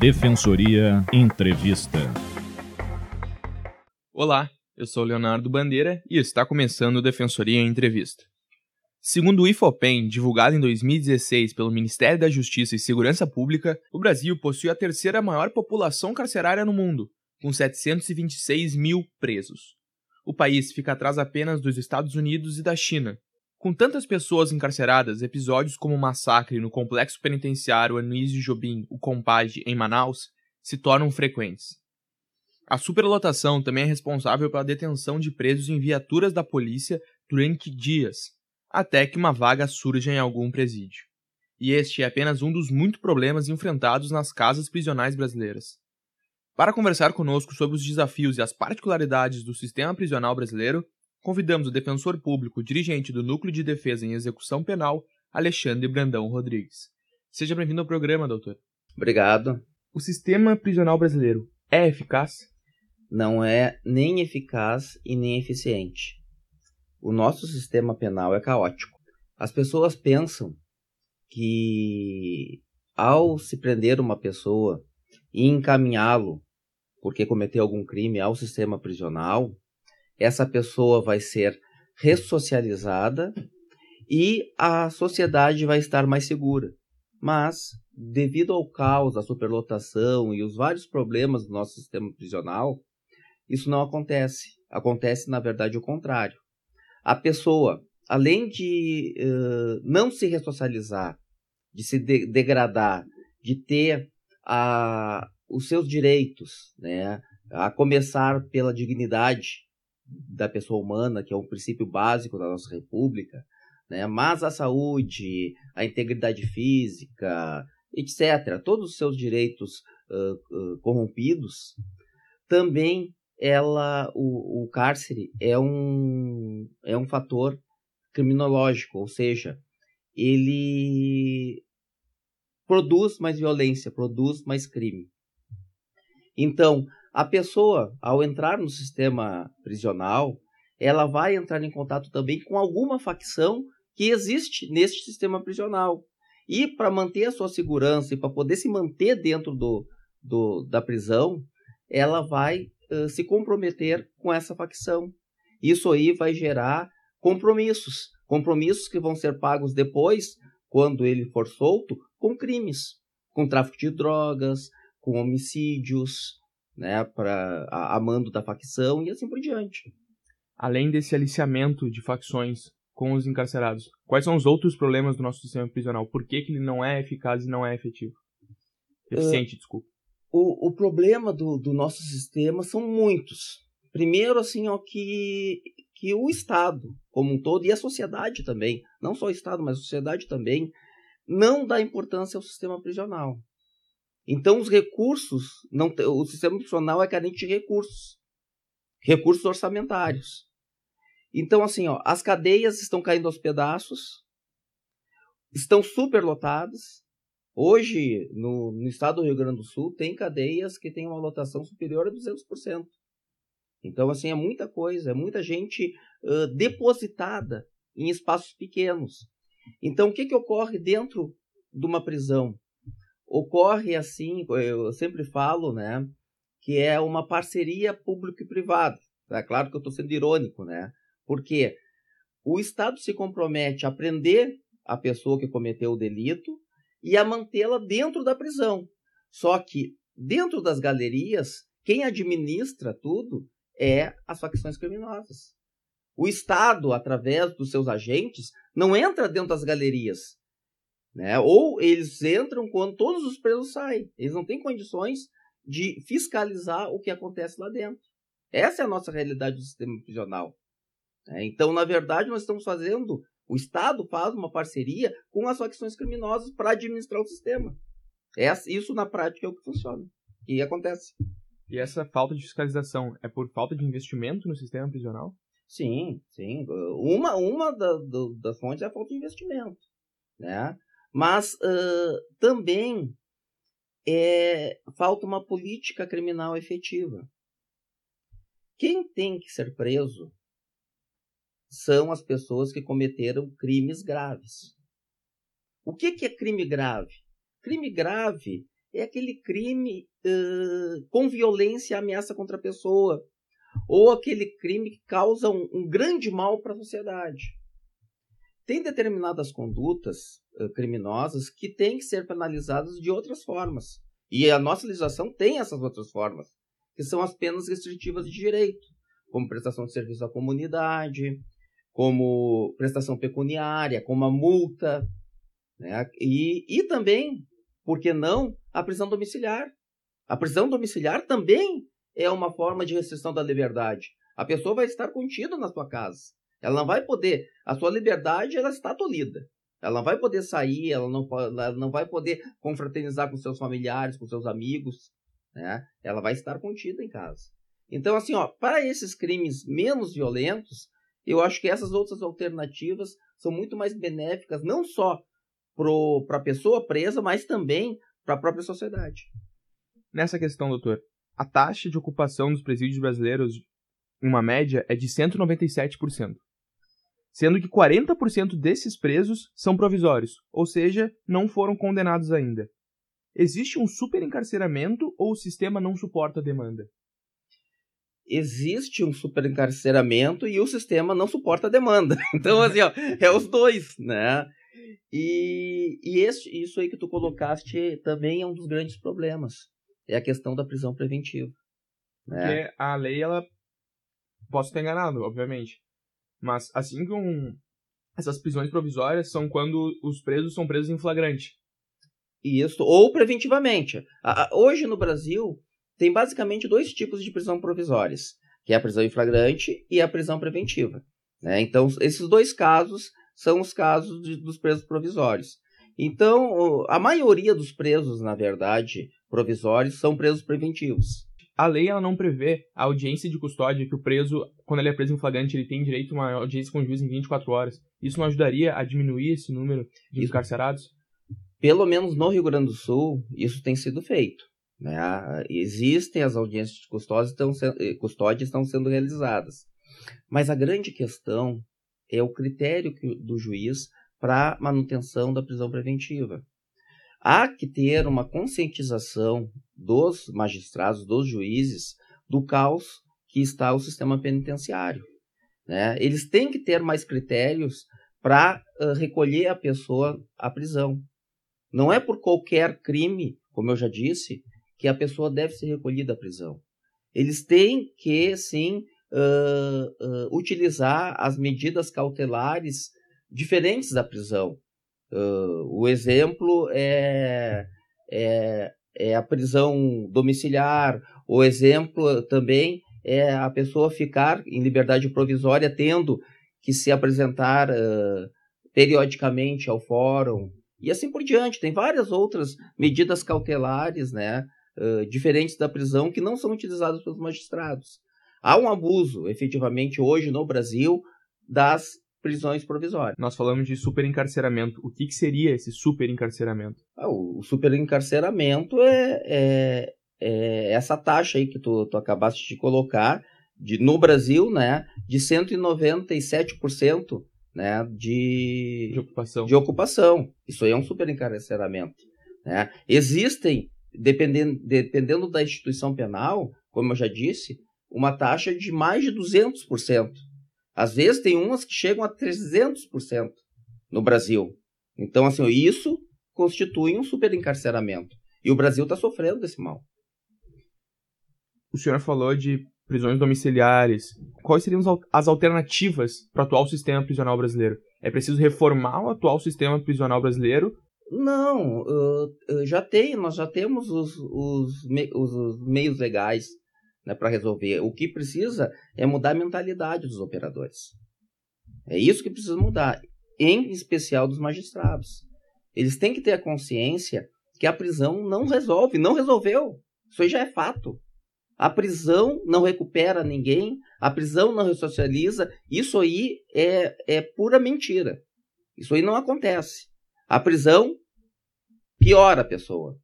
Defensoria Entrevista. Olá, eu sou Leonardo Bandeira e está começando o Defensoria Entrevista. Segundo o IFOPEN, divulgado em 2016 pelo Ministério da Justiça e Segurança Pública, o Brasil possui a terceira maior população carcerária no mundo, com 726 mil presos. O país fica atrás apenas dos Estados Unidos e da China. Com tantas pessoas encarceradas, episódios como o massacre no complexo penitenciário Anísio Jobim, o Compage, em Manaus, se tornam frequentes. A superlotação também é responsável pela detenção de presos em viaturas da polícia durante dias, até que uma vaga surja em algum presídio. E este é apenas um dos muitos problemas enfrentados nas casas prisionais brasileiras. Para conversar conosco sobre os desafios e as particularidades do sistema prisional brasileiro, convidamos o defensor público dirigente do Núcleo de Defesa em Execução Penal, Alexandre Brandão Rodrigues. Seja bem-vindo ao programa, doutor. Obrigado. O sistema prisional brasileiro é eficaz? Não é nem eficaz e nem eficiente o nosso sistema penal é caótico. As pessoas pensam que ao se prender uma pessoa e encaminhá-lo porque cometeu algum crime ao sistema prisional, essa pessoa vai ser ressocializada e a sociedade vai estar mais segura. Mas, devido ao caos, à superlotação e os vários problemas do nosso sistema prisional, isso não acontece. Acontece, na verdade, o contrário a pessoa, além de uh, não se ressocializar, de se de degradar, de ter a, os seus direitos, né, a começar pela dignidade da pessoa humana, que é um princípio básico da nossa república, né, mas a saúde, a integridade física, etc., todos os seus direitos uh, uh, corrompidos, também ela, o, o cárcere é um, é um fator criminológico, ou seja, ele produz mais violência, produz mais crime. Então, a pessoa, ao entrar no sistema prisional, ela vai entrar em contato também com alguma facção que existe neste sistema prisional. E para manter a sua segurança e para poder se manter dentro do, do, da prisão, ela vai se comprometer com essa facção. Isso aí vai gerar compromissos, compromissos que vão ser pagos depois, quando ele for solto, com crimes, com tráfico de drogas, com homicídios, né, para a, a mando da facção e assim por diante. Além desse aliciamento de facções com os encarcerados, quais são os outros problemas do nosso sistema prisional? Por que, que ele não é eficaz e não é efetivo? Eficiente, uh, desculpa o, o problema do, do nosso sistema são muitos. Primeiro, assim, ó, que, que o Estado como um todo, e a sociedade também, não só o Estado, mas a sociedade também, não dá importância ao sistema prisional. Então, os recursos, não, o sistema prisional é carente de recursos, recursos orçamentários. Então, assim, ó, as cadeias estão caindo aos pedaços, estão superlotadas, Hoje, no, no, estado do Rio Grande do Sul, tem cadeias que têm uma lotação superior a 200%. Então, assim, é muita coisa, é muita gente uh, depositada em espaços pequenos. Então, o que, que ocorre dentro de uma prisão? Ocorre assim, eu sempre falo, né, que é uma parceria público e privado. É claro que eu estou sendo irônico, né? Porque o Estado se compromete a prender a pessoa que cometeu o delito, e a mantê-la dentro da prisão. Só que dentro das galerias, quem administra tudo é as facções criminosas. O Estado, através dos seus agentes, não entra dentro das galerias. Né? Ou eles entram quando todos os presos saem. Eles não têm condições de fiscalizar o que acontece lá dentro. Essa é a nossa realidade do sistema prisional. É, então, na verdade, nós estamos fazendo o Estado faz uma parceria com as facções criminosas para administrar o sistema. É, isso na prática é o que funciona. E acontece. E essa falta de fiscalização é por falta de investimento no sistema prisional? Sim, sim. Uma, uma da, do, das fontes é a falta de investimento. Né? Mas uh, também é, falta uma política criminal efetiva. Quem tem que ser preso são as pessoas que cometeram crimes graves. O que, que é crime grave? Crime grave é aquele crime uh, com violência e ameaça contra a pessoa, ou aquele crime que causa um, um grande mal para a sociedade. Tem determinadas condutas uh, criminosas que têm que ser penalizadas de outras formas. E a nossa legislação tem essas outras formas, que são as penas restritivas de direito, como prestação de serviço à comunidade, como prestação pecuniária, como a multa, né? e, e também, por que não, a prisão domiciliar. A prisão domiciliar também é uma forma de restrição da liberdade. A pessoa vai estar contida na sua casa. Ela não vai poder, a sua liberdade ela está tolhida. Ela não vai poder sair, ela não, ela não vai poder confraternizar com seus familiares, com seus amigos, né? Ela vai estar contida em casa. Então, assim, ó, para esses crimes menos violentos, eu acho que essas outras alternativas são muito mais benéficas, não só para a pessoa presa, mas também para a própria sociedade. Nessa questão, doutor, a taxa de ocupação dos presídios brasileiros, uma média, é de 197%, sendo que 40% desses presos são provisórios, ou seja, não foram condenados ainda. Existe um superencarceramento ou o sistema não suporta a demanda? Existe um superencarceramento e o sistema não suporta a demanda. Então, assim, ó, é os dois, né? E, e esse, isso aí que tu colocaste também é um dos grandes problemas. É a questão da prisão preventiva. Né? Porque a lei, ela. Posso ter enganado, obviamente. Mas assim como essas prisões provisórias são quando os presos são presos em flagrante. Isso, ou preventivamente. Hoje no Brasil tem basicamente dois tipos de prisão provisórias, que é a prisão em flagrante e a prisão preventiva. Né? Então, esses dois casos são os casos de, dos presos provisórios. Então, a maioria dos presos, na verdade, provisórios, são presos preventivos. A lei ela não prevê a audiência de custódia que o preso, quando ele é preso em flagrante, ele tem direito a uma audiência com o juiz em 24 horas. Isso não ajudaria a diminuir esse número de encarcerados? Pelo menos no Rio Grande do Sul, isso tem sido feito. Né? Existem as audiências de custódia estão, eh, custódia estão sendo realizadas. Mas a grande questão é o critério do juiz para manutenção da prisão preventiva. Há que ter uma conscientização dos magistrados, dos juízes, do caos que está o sistema penitenciário. Né? Eles têm que ter mais critérios para uh, recolher a pessoa à prisão. Não é por qualquer crime, como eu já disse, que a pessoa deve ser recolhida à prisão. Eles têm que, sim, uh, uh, utilizar as medidas cautelares diferentes da prisão. Uh, o exemplo é, é, é, a prisão domiciliar, o exemplo também é a pessoa ficar em liberdade provisória tendo que se apresentar periodicamente ao fórum e assim por diante. Tem várias outras medidas cautelares né, diferentes da prisão que não são utilizadas pelos magistrados. Há um abuso, efetivamente, hoje no Brasil, das prisões provisórias. Nós falamos de superencarceramento. O que, que seria esse superencarceramento? Ah, o superencarceramento é, é, é, essa taxa aí que tu, tu acabaste de colocar de, no Brasil, né, de 197% né, de, de, ocupação. de ocupação. Isso aí é um superencarceramento. Né? Existem, dependendo, dependendo da instituição penal, como eu já disse, uma taxa de mais de 200%. Às vezes tem umas que chegam a 300% no Brasil. Então, assim, isso constitui um superencarceramento. E o Brasil está sofrendo desse mal. O senhor falou de prisões domiciliares. Quais seriam as alternativas para o atual sistema prisional brasileiro? É preciso reformar o atual sistema prisional brasileiro? Não, já tem, nós já temos os, os, os meios legais né, para resolver. O que precisa é mudar a mentalidade dos operadores. É isso que precisa mudar, em especial dos magistrados. Eles têm que ter a consciência que a prisão não resolve, não resolveu. Isso aí já é fato. A prisão não recupera ninguém, a prisão não ressocializa. Isso aí é, é pura mentira. Isso aí não acontece. A prisão piora a pessoa.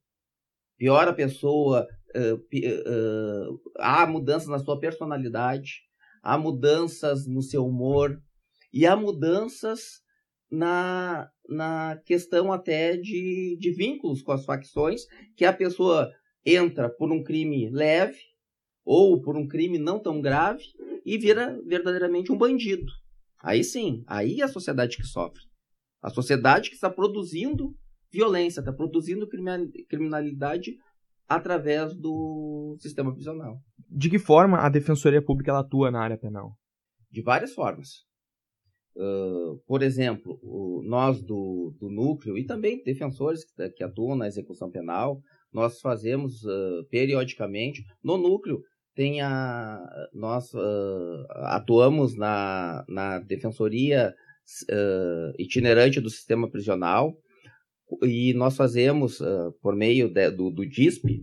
Piora a pessoa, uh, uh, há mudanças na sua personalidade, há mudanças no seu humor e há mudanças na, na questão até de, de vínculos com as facções, que a pessoa entra por um crime leve ou por um crime não tão grave e vira verdadeiramente um bandido. Aí sim, aí é a sociedade que sofre. A sociedade que está produzindo violência, está produzindo criminalidade através do sistema prisional. De que forma a Defensoria Pública ela atua na área penal? De várias formas. Uh, por exemplo, o, nós do, do núcleo e também defensores que, que atuam na execução penal, nós fazemos uh, periodicamente no núcleo tem a nós uh, atuamos na, na defensoria itinerante do sistema prisional e nós fazemos por meio de, do, do DISP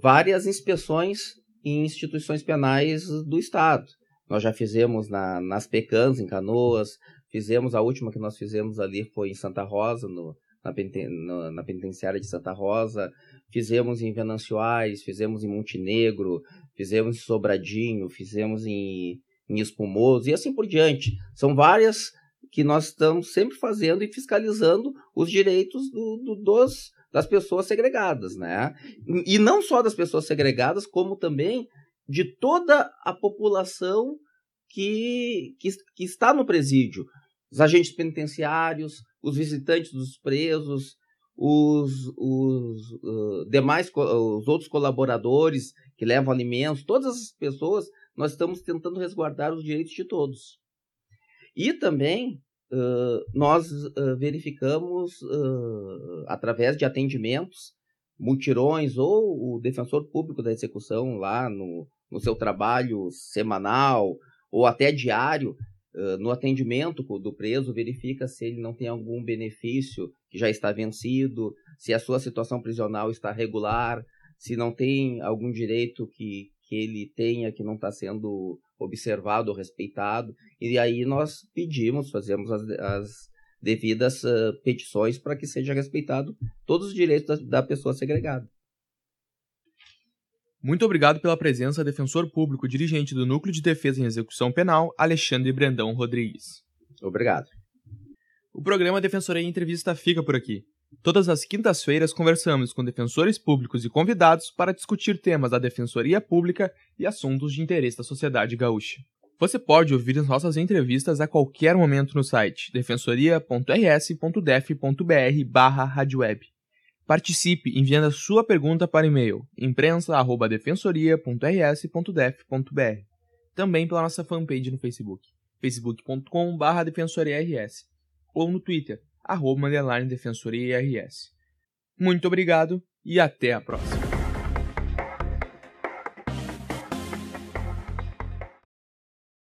várias inspeções em instituições penais do estado. Nós já fizemos na, nas Pecãs, em Canoas, fizemos, a última que nós fizemos ali foi em Santa Rosa, no, na, no, na penitenciária de Santa Rosa, fizemos em Venâncio Aires, fizemos em Montenegro, fizemos em Sobradinho, fizemos em, em Espumoso e assim por diante. São várias que nós estamos sempre fazendo e fiscalizando os direitos do, do, dos, das pessoas segregadas, né? E não só das pessoas segregadas, como também de toda a população que, que, que está no presídio. Os agentes penitenciários, os visitantes dos presos, os, os uh, demais, os outros colaboradores que levam alimentos, todas as pessoas, nós estamos tentando resguardar os direitos de todos. E também uh, nós uh, verificamos, através de atendimentos, mutirões ou o defensor público da execução lá no, no seu trabalho semanal ou até diário, no atendimento do preso, verifica se ele não tem algum benefício que já está vencido, se a sua situação prisional está regular, se não tem algum direito que, que ele tenha que não está sendo observado respeitado. E aí nós pedimos, fazemos as, as devidas uh, petições para que seja respeitado todos os direitos da, da pessoa segregada. Muito obrigado pela presença, defensor público dirigente do Núcleo de Defesa em Execução Penal, Alexandre Brandão Rodrigues. Obrigado. O programa Defensoria em Entrevista fica por aqui. Todas as quintas-feiras conversamos com defensores públicos e convidados para discutir temas da defensoria pública e assuntos de interesse da sociedade gaúcha. Você pode ouvir as nossas entrevistas a qualquer momento no site defensoria.rs.def.br/radioweb. Participe enviando a sua pergunta para e-mail imprensa@defensoria.rs.def.br. Também pela nossa fanpage no Facebook, facebook.com/defensoriars, ou no Twitter, arroba Defensoria Muito obrigado e até a próxima.